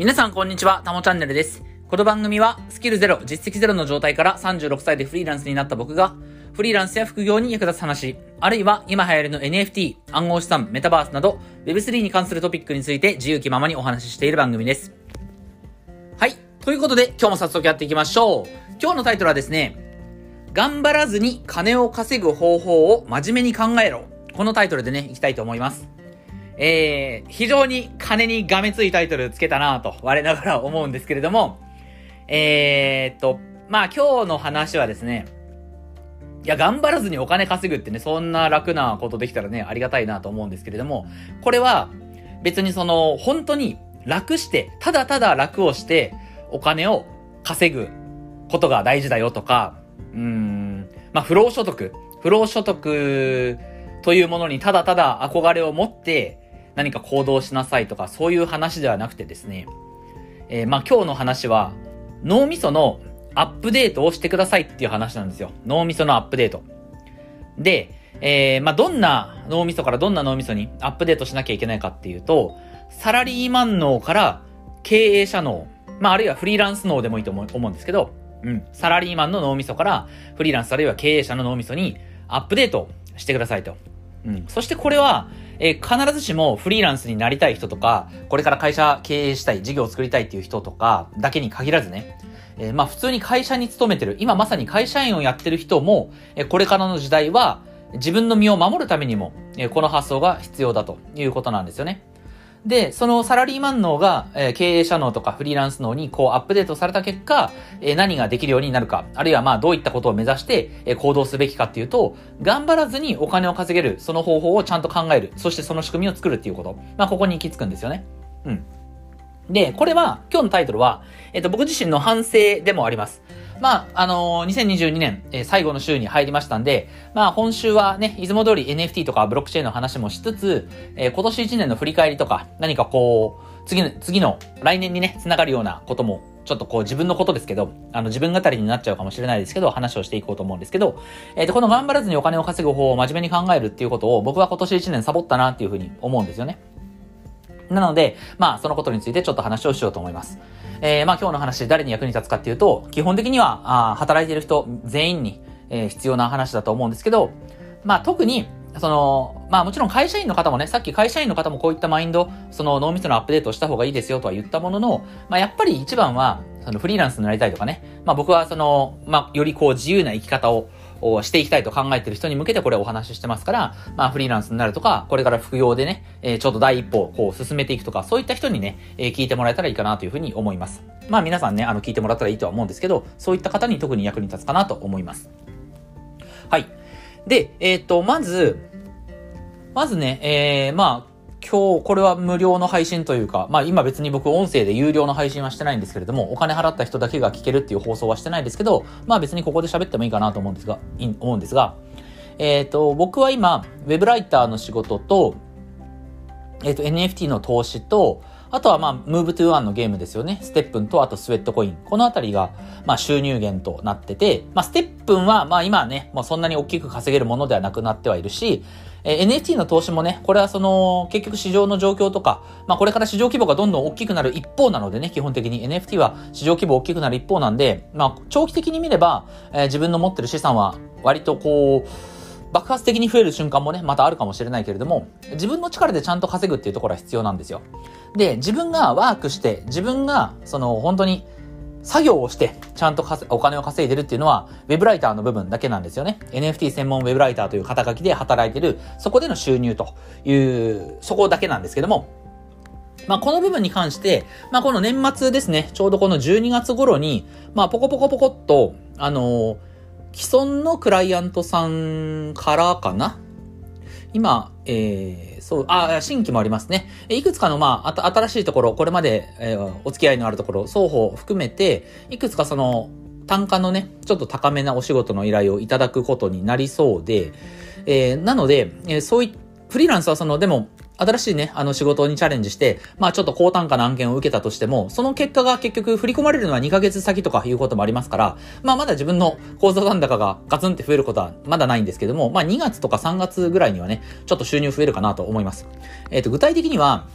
皆さんこんにちは、たもチャンネルです。この番組はスキルゼロ、実績ゼロの状態から36歳でフリーランスになった僕が、フリーランスや副業に役立つ話、あるいは今流行りの NFT、暗号資産、メタバースなど、Web3 に関するトピックについて自由気ままにお話ししている番組です。はい。ということで、今日も早速やっていきましょう。今日のタイトルはですね、頑張らずに金を稼ぐ方法を真面目に考えろ。このタイトルでね、いきたいと思います。えー、非常に金にがめついタイトルつけたなと、我ながら思うんですけれども、えー、っと、まあ今日の話はですね、いや、頑張らずにお金稼ぐってね、そんな楽なことできたらね、ありがたいなと思うんですけれども、これは別にその、本当に楽して、ただただ楽をして、お金を稼ぐことが大事だよとか、うん、まあ不労所得、不労所得というものにただただ憧れを持って、何か行動しなさいとか、そういう話ではなくてですね、えー、まあ今日の話は、脳みそのアップデートをしてくださいっていう話なんですよ。脳みそのアップデート。で、えー、まあどんな脳みそからどんな脳みそにアップデートしなきゃいけないかっていうと、サラリーマン脳から経営者脳、まああるいはフリーランス脳でもいいと思うんですけど、うん、サラリーマンの脳みそからフリーランスあるいは経営者の脳みそにアップデートしてくださいと。うん、そしてこれは、えー、必ずしもフリーランスになりたい人とか、これから会社経営したい、事業を作りたいっていう人とかだけに限らずね、えー、まあ普通に会社に勤めてる、今まさに会社員をやってる人も、えー、これからの時代は自分の身を守るためにも、えー、この発想が必要だということなんですよね。で、そのサラリーマン脳が、えー、経営者脳とかフリーランス脳にこうアップデートされた結果、えー、何ができるようになるか、あるいはまあどういったことを目指して、えー、行動すべきかっていうと、頑張らずにお金を稼げる、その方法をちゃんと考える、そしてその仕組みを作るっていうこと。まあここに行き着くんですよね。うん。で、これは、今日のタイトルは、えっ、と、僕自身の反省でもあります。まあ、あのー、2022年、えー、最後の週に入りましたんで、まあ、今週はね、いつも通り NFT とかブロックチェーンの話もしつつ、えー、今年1年の振り返りとか、何かこう、次の、次の来年にね、繋がるようなことも、ちょっとこう自分のことですけど、あの自分語りになっちゃうかもしれないですけど、話をしていこうと思うんですけど、えっ、と、この頑張らずにお金を稼ぐ方法を真面目に考えるっていうことを僕は今年1年サボったなっていうふうに思うんですよね。なので、まあ、そのことについてちょっと話をしようと思います。えー、まあ今日の話誰に役に立つかっていうと、基本的には、あ働いてる人全員に、えー、必要な話だと思うんですけど、まあ特に、その、まあもちろん会社員の方もね、さっき会社員の方もこういったマインド、その脳みそのアップデートをした方がいいですよとは言ったものの、まあやっぱり一番は、そのフリーランスになりたいとかね、まあ僕はその、まあよりこう自由な生き方を、をしていきたいと考えている人に向けてこれをお話ししてますから、まあフリーランスになるとか、これから副業でね、えー、ちょっと第一歩をこう進めていくとか、そういった人にね、えー、聞いてもらえたらいいかなというふうに思います。まあ皆さんね、あの聞いてもらったらいいとは思うんですけど、そういった方に特に役に立つかなと思います。はい。で、えっ、と、まず、まずね、えー、まあ、今日、これは無料の配信というか、まあ今別に僕音声で有料の配信はしてないんですけれども、お金払った人だけが聞けるっていう放送はしてないですけど、まあ別にここで喋ってもいいかなと思うんですが、い思うんですが、えっ、ー、と、僕は今、ウェブライターの仕事と、えっ、ー、と、NFT の投資と、あとはまあ、 Move to Earn のゲームですよね。 STEPN と、あと Sweatcoin。このあたりが、まあ収入源となってて、まあ STEPN は、まあ今はね、もうそんなに大きく稼げるものではなくなってはいるし、えー、NFT の投資もね、これはその、結局市場の状況とか、まあこれから市場規模がどんどん大きくなる一方なのでね、基本的に NFT は市場規模大きくなる一方なんで、まあ長期的に見れば、えー、自分の持ってる資産は割とこう、爆発的に増える瞬間もね、またあるかもしれないけれども、自分の力でちゃんと稼ぐっていうところは必要なんですよ。で、自分がワークして、自分が、その、本当に、作業をして、ちゃんとお金を稼いでるっていうのは、ウェブライターの部分だけなんですよね。NFT 専門ウェブライターという肩書きで働いてる、そこでの収入という、そこだけなんですけども、まあ、この部分に関して、まあ、この年末ですね、ちょうどこの12月頃に、まあ、ポコポコポコっと、あのー、既存のクライアントさんからかな？今、えー、そう、あ、新規もありますね。いくつかの、まあ、あ新しいところ、これまで、えー、お付き合いのあるところ、双方含めて、いくつかその、単価のね、ちょっと高めなお仕事の依頼をいただくことになりそうで、えー、なので、えー、そうい、フリーランスはその、でも、新しいね、あの仕事にチャレンジして、まあちょっと高単価な案件を受けたとしても、その結果が結局振り込まれるのは2ヶ月先とかいうこともありますから、まあまだ自分の口座残高がガツンって増えることはまだないんですけども、まあ2月とか3月ぐらいにはね、ちょっと収入増えるかなと思います。えっ、ー、と、具体的には、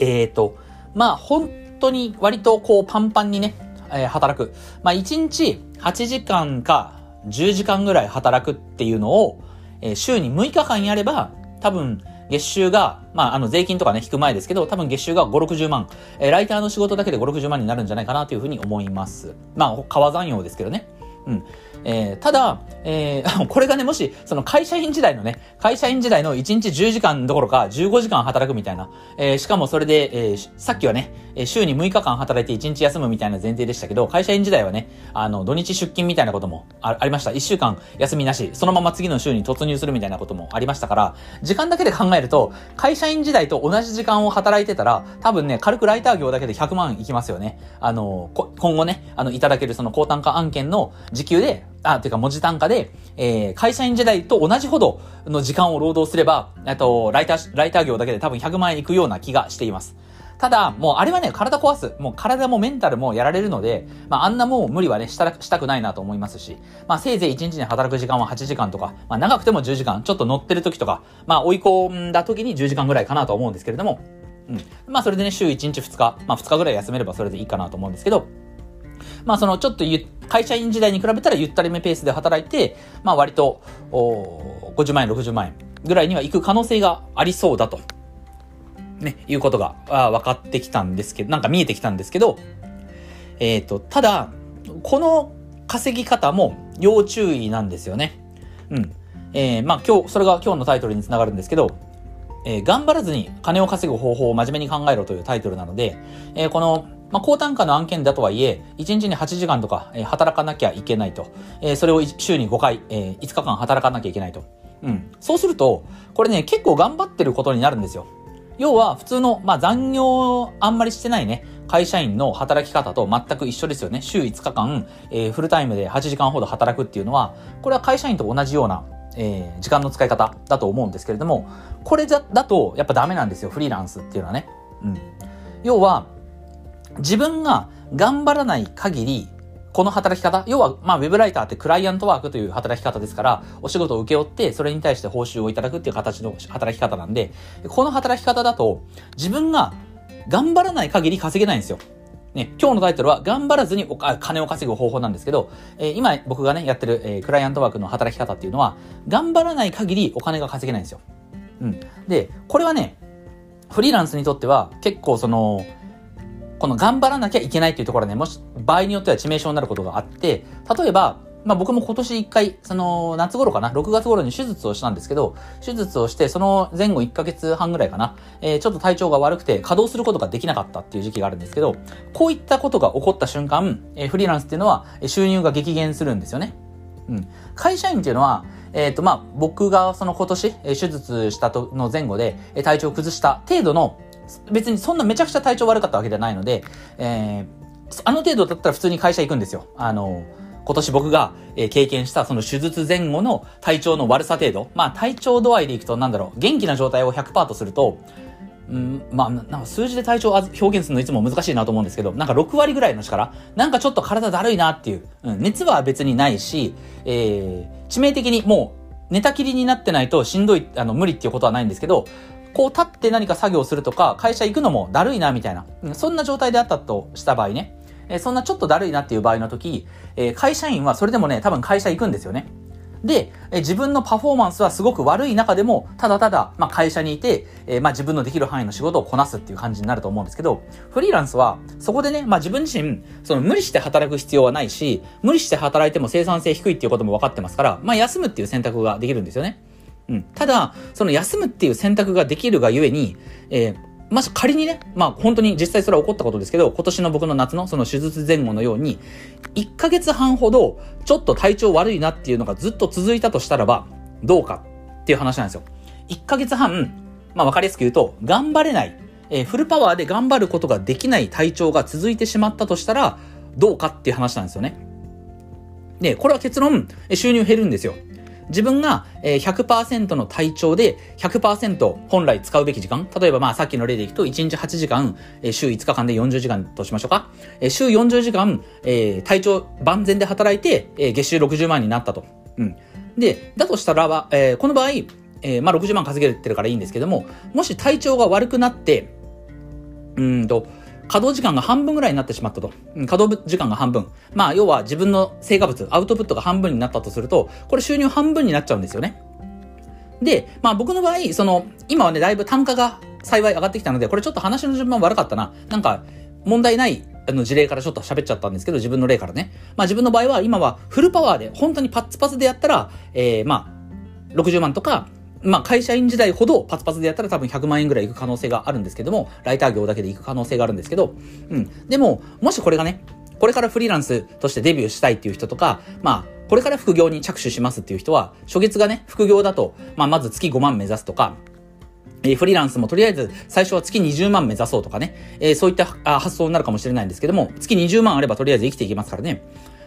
えっ、ー、と、まあ本当に割とこうパンパンにね、えー、働く。まあ、1日8時間か10時間ぐらい働くっていうのを、えー、週に6日間やれば、多分、月収が、まあ、あの、税金とかね、引く前ですけど、多分月収が5、60万。えー、ライターの仕事だけで5、60万になるんじゃないかなというふうに思います。まあ、川山用ですけどね。うん。えー、ただ、えー、これがね、もし、その会社員時代のね、会社員時代の1日10時間どころか15時間働くみたいな、えー、しかもそれで、えー、さっきはね、週に6日間働いて1日休むみたいな前提でしたけど、会社員時代はね、あの、土日出勤みたいなこともありました。1週間休みなし、そのまま次の週に突入するみたいなこともありましたから、時間だけで考えると、会社員時代と同じ時間を働いてたら、多分ね、軽くライター業だけで100万いきますよね。あの、今後ね、あの、いただけるその高単価案件の時給で、あ、ていうか文字単価で、えー、会社員時代と同じほどの時間を労働すれば、えっと、ライター、ライター業だけで多分100万円いくような気がしています。ただ、もうあれはね、体壊す。もう体もメンタルもやられるので、まああんなもう無理はね、したしたくないなと思いますし、まあせいぜい1日に働く時間は8時間とか、まあ長くても10時間、ちょっと乗ってる時とか、まあ追い込んだ時に10時間ぐらいかなと思うんですけれども、うん。まあそれでね、週1日2日、まあ2日ぐらい休めればそれでいいかなと思うんですけど、まあそのちょっとゆ会社員時代に比べたらゆったりめペースで働いて、まあ割と、お50万円、60万円ぐらいには行く可能性がありそうだと、ね、いうことが分かってきたんですけど、なんか見えてきたんですけど、えっ、ー、と、ただ、この稼ぎ方も要注意なんですよね。うん。えー、まあ今日、それが今日のタイトルにつながるんですけど、えー、頑張らずに金を稼ぐ方法を真面目に考えろというタイトルなので、えー、このまあ、高単価の案件だとはいえ、1日に8時間とか、え、働かなきゃいけないと。えー、それを週に5回、えー、5日間働かなきゃいけないと。うん。そうすると、これね、結構頑張ってることになるんですよ。要は、普通の、まあ、残業あんまりしてないね、会社員の働き方と全く一緒ですよね。週5日間、えー、フルタイムで8時間ほど働くっていうのは、これは会社員と同じような、えー、時間の使い方だと思うんですけれども、これだだとやっぱダメなんですよ、フリーランスっていうのはね。うん。要は、自分が頑張らない限り、この働き方、要は、まあ、ウェブライターってクライアントワークという働き方ですから、お仕事を請け負って、それに対して報酬をいただくっていう形の働き方なんで、この働き方だと、自分が頑張らない限り稼げないんですよ。ね、今日のタイトルは、頑張らずにお金を稼ぐ方法なんですけど、えー、今僕がね、やってる、えー、クライアントワークの働き方っていうのは、頑張らない限りお金が稼げないんですよ。うん。で、これはね、フリーランスにとっては結構その、この頑張らなきゃいけないっていうところはね、もし、場合によっては致命傷になることがあって、例えば、まあ僕も今年一回、その夏頃かな、6月頃に手術をしたんですけど、手術をして、その前後1ヶ月半ぐらいかな、えー、ちょっと体調が悪くて稼働することができなかったっていう時期があるんですけど、こういったことが起こった瞬間、えー、フリーランスっていうのは収入が激減するんですよね。うん。会社員っていうのは、えっ、ー、と、まあ、僕がその今年、手術したとの前後で体調を崩した程度の別にそんなめちゃくちゃ体調悪かったわけではないので、えー、あの程度だったら普通に会社行くんですよ。あの、今年僕が、経験したその手術前後の体調の悪さ程度。まあ体調度合いでいくとなんだろう、元気な状態を100%とすると、うん、まあ、なんか数字で体調を表現するのいつも難しいなと思うんですけど、なんか6割ぐらいの力、なんかちょっと体だるいなっていう、うん、熱は別にないし、えー、致命的にもう寝たきりになってないとしんどい、あの、無理っていうことはないんですけど、こう立って何か作業するとか、会社行くのもだるいな、みたいな。そんな状態であったとした場合ね。えそんなちょっとだるいなっていう場合の時、え会社員はそれでもね、多分会社行くんですよね。で、え自分のパフォーマンスはすごく悪い中でも、ただただ、まあ、会社にいて、え、まあ、自分のできる範囲の仕事をこなすっていう感じになると思うんですけど、フリーランスは、そこでね、まあ、自分自身、その無理して働く必要はないし、無理して働いても生産性低いっていうことも分かってますから、まあ、休むっていう選択ができるんですよね。うん。ただ、その休むっていう選択ができるがゆえに、えー、まず仮にね、まあ本当に実際それは起こったことですけど、今年の僕の夏のその手術前後のように、1ヶ月半ほどちょっと体調悪いなっていうのがずっと続いたとしたらば、どうかっていう話なんですよ。1ヶ月半、まあわかりやすく言うと、頑張れない、えー、フルパワーで頑張ることができない体調が続いてしまったとしたら、どうかっていう話なんですよね。で、これは結論、収入減るんですよ。自分が100%の体調で100%本来使うべき時間、例えばまあさっきの例でいくと1日8時間、週5日間で40時間としましょうか。週40時間、体調万全で働いて月収60万になったと。うん。で、だとしたらば、この場合、え、まあ60万稼げてるからいいんですけども、もし体調が悪くなって、うんと、稼働時間が半分ぐらいになってしまったと。稼働時間が半分。まあ、要は自分の成果物、アウトプットが半分になったとすると、これ収入半分になっちゃうんですよね。で、まあ僕の場合、その、今はね、だいぶ単価が幸い上がってきたので、これちょっと話の順番悪かったな。なんか、問題ないあの事例からちょっと喋っちゃったんですけど、自分の例からね。まあ自分の場合は今はフルパワーで、本当にパッツパツでやったら、えー、まあ、60万とか、まあ会社員時代ほどパツパツでやったら多分100万円ぐらいいく可能性があるんですけども、ライター業だけでいく可能性があるんですけど、うん。でも、もしこれがね、これからフリーランスとしてデビューしたいっていう人とか、まあ、これから副業に着手しますっていう人は、初月がね、副業だと、まあ、まず月5万目指すとか、えー、フリーランスもとりあえず最初は月20万目指そうとかね、えー、そういった発想になるかもしれないんですけども、月20万あればとりあえず生きていけますからね。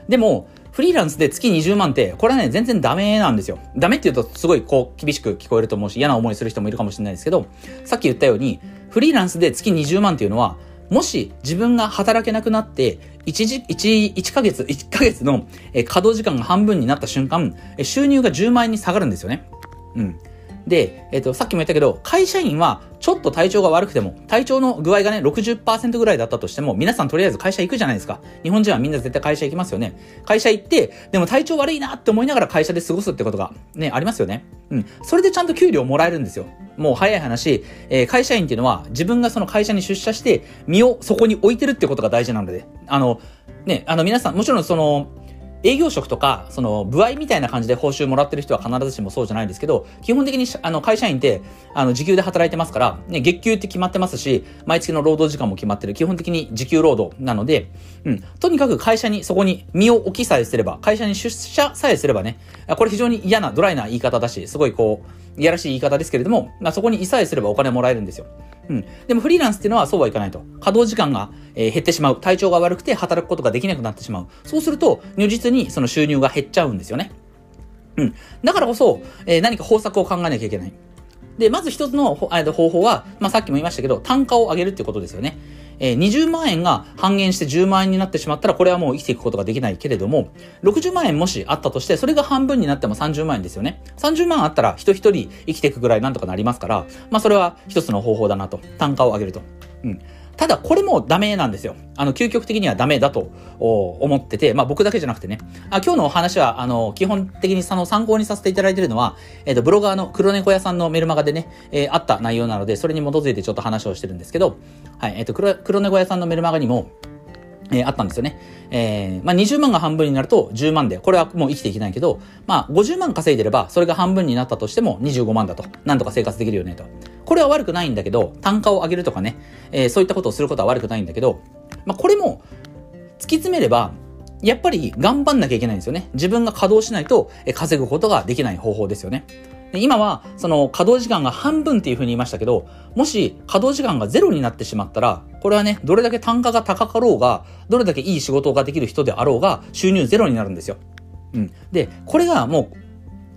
でも、フリーランスで月20万って、これはね、全然ダメなんですよ。ダメって言うとすごいこう、厳しく聞こえると思うし、嫌な思いする人もいるかもしれないですけど、さっき言ったように、フリーランスで月20万っていうのは、もし自分が働けなくなって、1時、1、1ヶ月、1ヶ月の稼働時間が半分になった瞬間、収入が10万円に下がるんですよね。うん。で、えっ、と、さっきも言ったけど、会社員はちょっと体調が悪くても、体調の具合がね、60%ぐらいだったとしても、皆さんとりあえず会社行くじゃないですか。日本人はみんな絶対会社行きますよね。会社行って、でも体調悪いなって思いながら会社で過ごすってことがね、ありますよね。うん。それでちゃんと給料もらえるんですよ。もう早い話、えー、会社員っていうのは自分がその会社に出社して、身をそこに置いてるってことが大事なので、あの、ね、あの皆さん、もちろんその、営業職とか、その、部合みたいな感じで報酬もらってる人は必ずしもそうじゃないですけど、基本的に、あの、会社員って、あの、時給で働いてますから、ね、月給って決まってますし、毎月の労働時間も決まってる、基本的に時給労働なので、うん、とにかく会社に、そこに身を置きさえすれば、会社に出社さえすればね、これ非常に嫌な、ドライな言い方だし、すごいこう、いやらしい言い方ですけれども、まあ、そこにいさえすればお金もらえるんですよ。うん。でもフリーランスっていうのはそうはいかないと。稼働時間が、えー、減ってしまう。体調が悪くて働くことができなくなってしまう。そうすると、如実にその収入が減っちゃうんですよね。うん。だからこそ、えー、何か方策を考えなきゃいけない。で、まず一つの方法は、まあ、さっきも言いましたけど、単価を上げるってことですよね。えー、20万円が半減して10万円になってしまったら、これはもう生きていくことができないけれども、60万円もしあったとして、それが半分になっても30万円ですよね。30万あったら人一人生きていくぐらいなんとかなりますから、まあそれは一つの方法だなと。単価を上げると。うん。ただこれもダメなんですよ。あの、究極的にはダメだと思ってて、まあ僕だけじゃなくてね。あ今日のお話は、あの、基本的にその参考にさせていただいているのは、えっ、ー、と、ブロガーの黒猫屋さんのメルマガでね、えー、あった内容なので、それに基づいてちょっと話をしてるんですけど、はい、えっ、ー、と黒、黒猫屋さんのメルマガにも、えー、あったんですよね。えー、まあ、20万が半分になると10万で、これはもう生きていけないけど、まあ、50万稼いでれば、それが半分になったとしても25万だと。なんとか生活できるよねと。これは悪くないんだけど、単価を上げるとかね、えー、そういったことをすることは悪くないんだけど、まあ、これも、突き詰めれば、やっぱり頑張んなきゃいけないんですよね。自分が稼働しないと、え稼ぐことができない方法ですよね。今は、その稼働時間が半分っていうふうに言いましたけど、もし稼働時間がゼロになってしまったら、これはね、どれだけ単価が高かろうが、どれだけいい仕事ができる人であろうが、収入ゼロになるんですよ。うん。で、これがもう、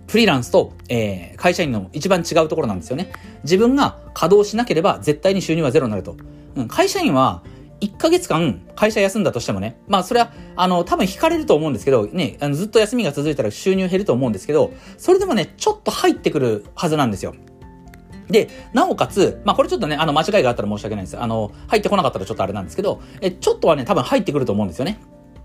フリーランスと、えー、会社員の一番違うところなんですよね。自分が稼働しなければ絶対に収入はゼロになると。うん、会社員は、1ヶ月間会社休んだとしてもね、まあそれは、あの、多分引かれると思うんですけど、ね、あのずっと休みが続いたら収入減ると思うんですけど、それでもね、ちょっと入ってくるはずなんですよ。で、なおかつ、まあこれちょっとね、あの間違いがあったら申し訳ないです。あの、入ってこなかったらちょっとあれなんですけど、え、ちょっとはね、多分入ってくると思うんですよね。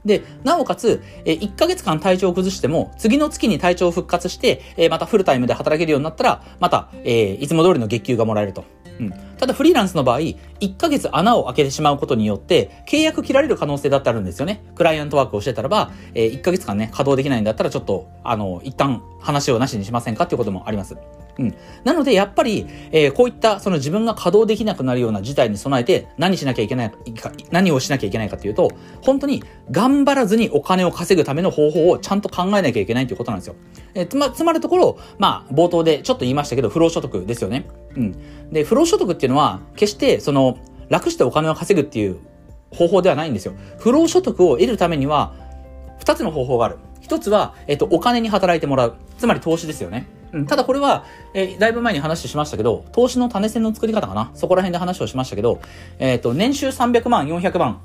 で、なおかつ、え1ヶ月間体調を崩しても、次の月に体調を復活して、えまたフルタイムで働けるようになったら、また、えいつも通りの月給がもらえると。うん。ただフリーランスの場合、1ヶ月穴を開けてしまうことによって、契約切られる可能性だってあるんですよね。クライアントワークをしてたらば、えー、1ヶ月間ね、稼働できないんだったら、ちょっと、あの、一旦話をなしにしませんかっていうこともあります。うん。なので、やっぱり、えー、こういった、その自分が稼働できなくなるような事態に備えて、何しなきゃいけないか、何をしなきゃいけないかっていうと、本当に、頑張らずにお金を稼ぐための方法をちゃんと考えなきゃいけないということなんですよ。えー、つま、つまるところ、まあ、冒頭でちょっと言いましたけど、不労所得ですよね。うん。で、不労所得っていうのは、決して、その、楽してお金を稼ぐっていう方法ではないんですよ。不労所得を得るためには、二つの方法がある。一つは、えっと、お金に働いてもらう。つまり投資ですよね。うん、ただこれは、えー、だいぶ前に話しましたけど、投資の種銭の作り方かなそこら辺で話をしましたけど、えっ、ー、と、年収300万、400万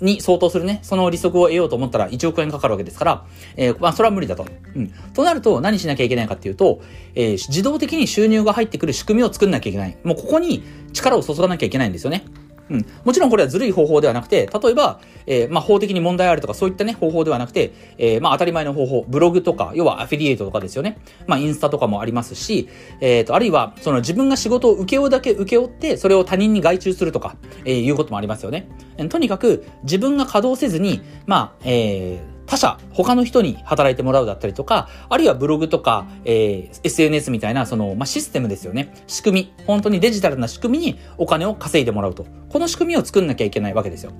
に相当するね、その利息を得ようと思ったら1億円かかるわけですから、えー、まあ、それは無理だと。うん。となると、何しなきゃいけないかっていうと、えー、自動的に収入が入ってくる仕組みを作んなきゃいけない。もうここに力を注がなきゃいけないんですよね。うん。もちろんこれはずるい方法ではなくて、例えば、えー、まあ、法的に問題あるとか、そういったね、方法ではなくて、えー、まあ、当たり前の方法、ブログとか、要はアフィリエイトとかですよね。まあ、インスタとかもありますし、えっ、ー、と、あるいは、その自分が仕事を請け負うだけ請け負って、それを他人に外注するとか、え、いうこともありますよね。とにかく、自分が稼働せずに、まあ、えー、他社、他の人に働いてもらうだったりとか、あるいはブログとか、えー、SNS みたいな、その、まあ、システムですよね。仕組み。本当にデジタルな仕組みにお金を稼いでもらうと。この仕組みを作んなきゃいけないわけですよ。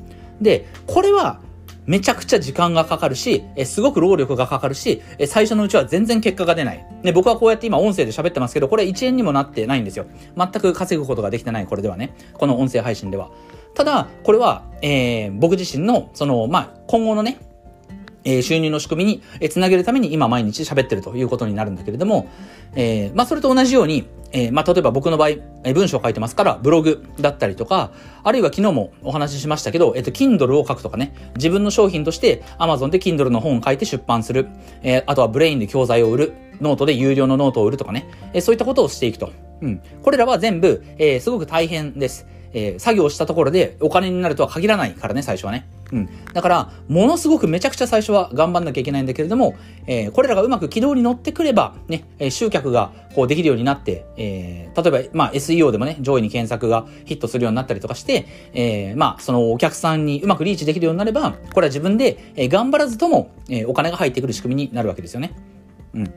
で、これは、めちゃくちゃ時間がかかるし、えすごく労力がかかるし、え最初のうちは全然結果が出ない。で、僕はこうやって今音声で喋ってますけど、これ1円にもなってないんですよ。全く稼ぐことができてない、これではね。この音声配信では。ただ、これは、えー、僕自身の、その、まあ、今後のね、えー、収入の仕組みに、えー、つなげるために今毎日喋ってるということになるんだけれども、えー、まあそれと同じように、えー、まあ例えば僕の場合、えー、文章を書いてますから、ブログだったりとか、あるいは昨日もお話ししましたけど、えっ、ー、と、Kindle を書くとかね、自分の商品として Amazon で Kindle の本を書いて出版する、えー、あとは Brain で教材を売る、ノートで有料のノートを売るとかね、えー、そういったことをしていくと。うん。これらは全部、えー、すごく大変です。えー、作業したところでお金になるとは限らないからね、最初はね。うん。だから、ものすごくめちゃくちゃ最初は頑張んなきゃいけないんだけれども、えー、これらがうまく軌道に乗ってくれば、ね、えー、集客がこうできるようになって、えー、例えば、まあ SEO でもね、上位に検索がヒットするようになったりとかして、えー、まあそのお客さんにうまくリーチできるようになれば、これは自分で、えー、頑張らずとも、えー、お金が入ってくる仕組みになるわけですよね。うん。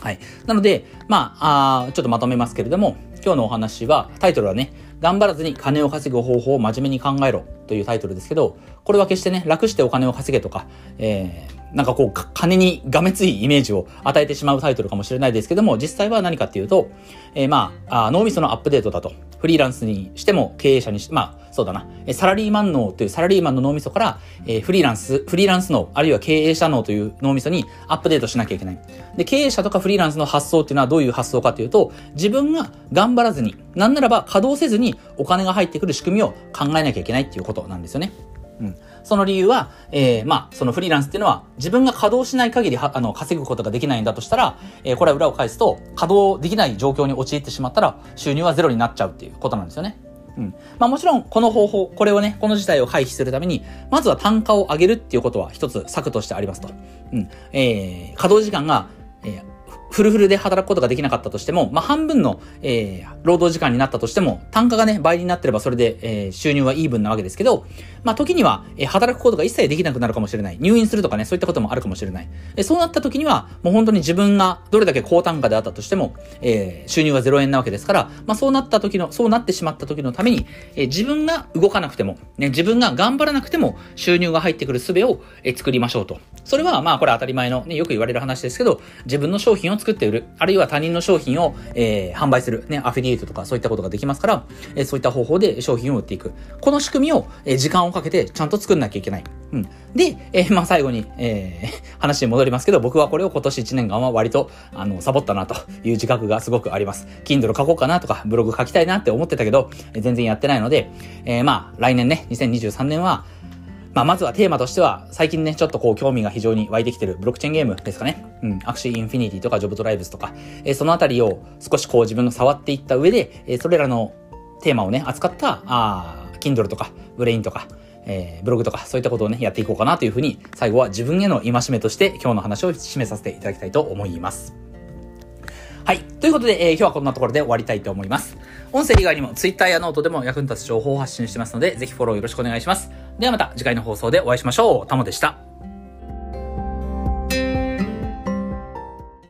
はい。なので、まあ、あちょっとまとめますけれども、今日のお話は、タイトルはね、頑張らずに金を稼ぐ方法を真面目に考えろというタイトルですけど、これは決してね、楽してお金を稼げとか、えー、なんかこう、金にがめついイメージを与えてしまうタイトルかもしれないですけども、実際は何かっていうと、えー、まああ、脳みそのアップデートだと。フリーランスにしても経営者にして、まあ、そうだな、サラリーマン脳というサラリーマンの脳みそから、えー、フリーランス、フリーランス脳、あるいは経営者脳という脳みそにアップデートしなきゃいけない。で、経営者とかフリーランスの発想っていうのはどういう発想かというと、自分が頑張らずに、なんならば稼働せずにお金が入ってくる仕組みを考えなきゃいけないっていうことなんですよね。うん。その理由は、えー、まあ、そのフリーランスっていうのは、自分が稼働しない限りは、あの、稼ぐことができないんだとしたら、えー、これは裏を返すと、稼働できない状況に陥ってしまったら、収入はゼロになっちゃうっていうことなんですよね。うん。まあもちろん、この方法、これをね、この事態を回避するために、まずは単価を上げるっていうことは一つ策としてありますと。うん。えー、稼働時間が、えー、フルフルで働くことができなかったとしても、まあ、半分の、えー、労働時間になったとしても、単価がね、倍になってればそれで、えー、収入はイーブンなわけですけど、まあ、時には、え、働くことが一切できなくなるかもしれない。入院するとかね、そういったこともあるかもしれない。えそうなった時には、もう本当に自分がどれだけ高単価であったとしても、え収入は0円なわけですから、まあ、そうなった時の、そうなってしまった時のために、え自分が動かなくても、ね、自分が頑張らなくても収入が入ってくる術を、え作りましょうと。それは、まあ、これ当たり前の、ね、よく言われる話ですけど、自分の商品を作って売る。あるいは他人の商品を、えー、販売する、ね、アフィリエイトとかそういったことができますから、え、そういった方法で商品を売っていく。この仕組みを、えー、時をかけてちゃんと作んなきゃいけない。うん。で、えー、まあ最後に、えー、話に戻りますけど、僕はこれを今年1年間は割と、あの、サボったなという自覚がすごくあります。Kindle 書こうかなとか、ブログ書きたいなって思ってたけど、全然やってないので、えー、まあ来年ね、2023年は、まあ、まずはテーマとしては、最近ね、ちょっとこう、興味が非常に湧いてきてるブロックチェーンゲームですかね。うん。アクシーインフィニティとかジョブトライブスとか、えー、そのあたりを少しこう自分の触っていった上で、えー、それらのテーマをね、扱った、あ Kindle とか、ブレインとか、えー、ブログとか、そういったことをね、やっていこうかなというふうに、最後は自分への戒めとして今日の話を締めさせていただきたいと思います。はい。ということで、えー、今日はこんなところで終わりたいと思います。音声以外にも Twitter やノートでも役に立つ情報を発信してますので、ぜひフォローよろしくお願いします。ではまた次回の放送でお会いしましょう。タモでした。